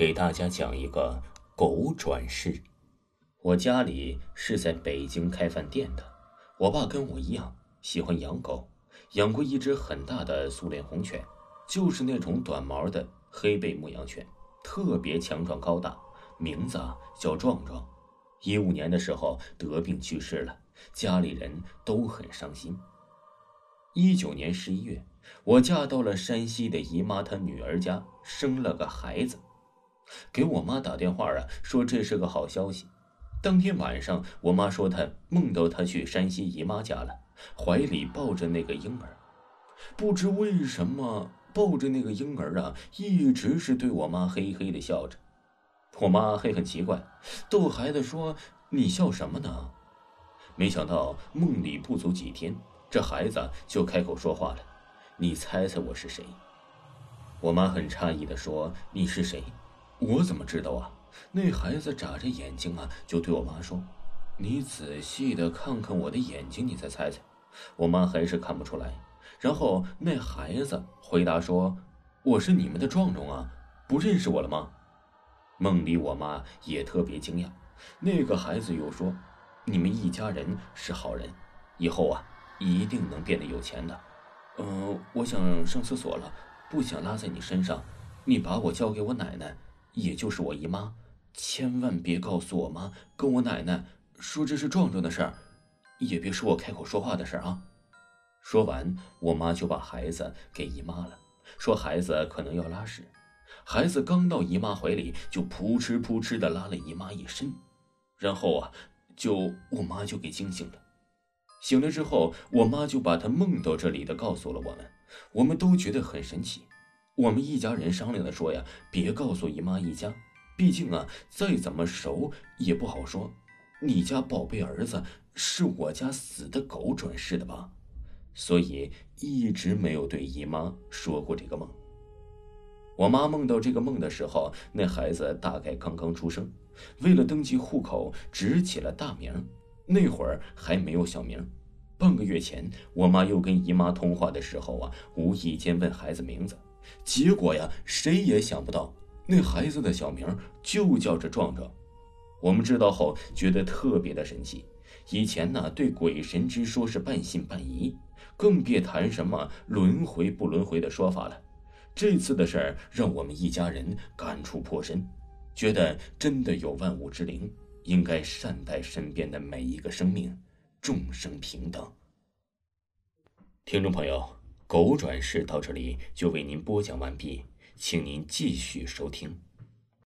给大家讲一个狗转世。我家里是在北京开饭店的，我爸跟我一样喜欢养狗，养过一只很大的苏联红犬，就是那种短毛的黑背牧羊犬，特别强壮高大，名字叫壮壮。一五年的时候得病去世了，家里人都很伤心。一九年十一月。我嫁到了山西的姨妈她女儿家，生了个孩子，给我妈打电话啊，说这是个好消息。当天晚上，我妈说她梦到她去山西姨妈家了，怀里抱着那个婴儿，不知为什么抱着那个婴儿啊，一直是对我妈嘿嘿的笑着。我妈还很奇怪，逗孩子说：“你笑什么呢？”没想到梦里不足几天，这孩子就开口说话了。你猜猜我是谁？我妈很诧异的说：“你是谁？我怎么知道啊？”那孩子眨着眼睛啊，就对我妈说：“你仔细的看看我的眼睛，你再猜猜。”我妈还是看不出来。然后那孩子回答说：“我是你们的壮壮啊，不认识我了吗？”梦里我妈也特别惊讶。那个孩子又说：“你们一家人是好人，以后啊一定能变得有钱的。”嗯，我想上厕所了，不想拉在你身上，你把我交给我奶奶，也就是我姨妈，千万别告诉我妈跟我奶奶说这是壮壮的事儿，也别说我开口说话的事儿啊。说完，我妈就把孩子给姨妈了，说孩子可能要拉屎。孩子刚到姨妈怀里，就扑哧扑哧的拉了姨妈一身，然后啊，就我妈就给惊醒了。醒了之后，我妈就把她梦到这里的告诉了我们，我们都觉得很神奇。我们一家人商量的说呀，别告诉姨妈一家，毕竟啊，再怎么熟也不好说。你家宝贝儿子是我家死的狗转世的吧？所以一直没有对姨妈说过这个梦。我妈梦到这个梦的时候，那孩子大概刚刚出生，为了登记户口，只起了大名。那会儿还没有小名。半个月前，我妈又跟姨妈通话的时候啊，无意间问孩子名字，结果呀，谁也想不到，那孩子的小名就叫着壮壮。我们知道后觉得特别的神奇。以前呢，对鬼神之说是半信半疑，更别谈什么轮回不轮回的说法了。这次的事儿让我们一家人感触颇深，觉得真的有万物之灵。应该善待身边的每一个生命，众生平等。听众朋友，狗转世到这里就为您播讲完毕，请您继续收听。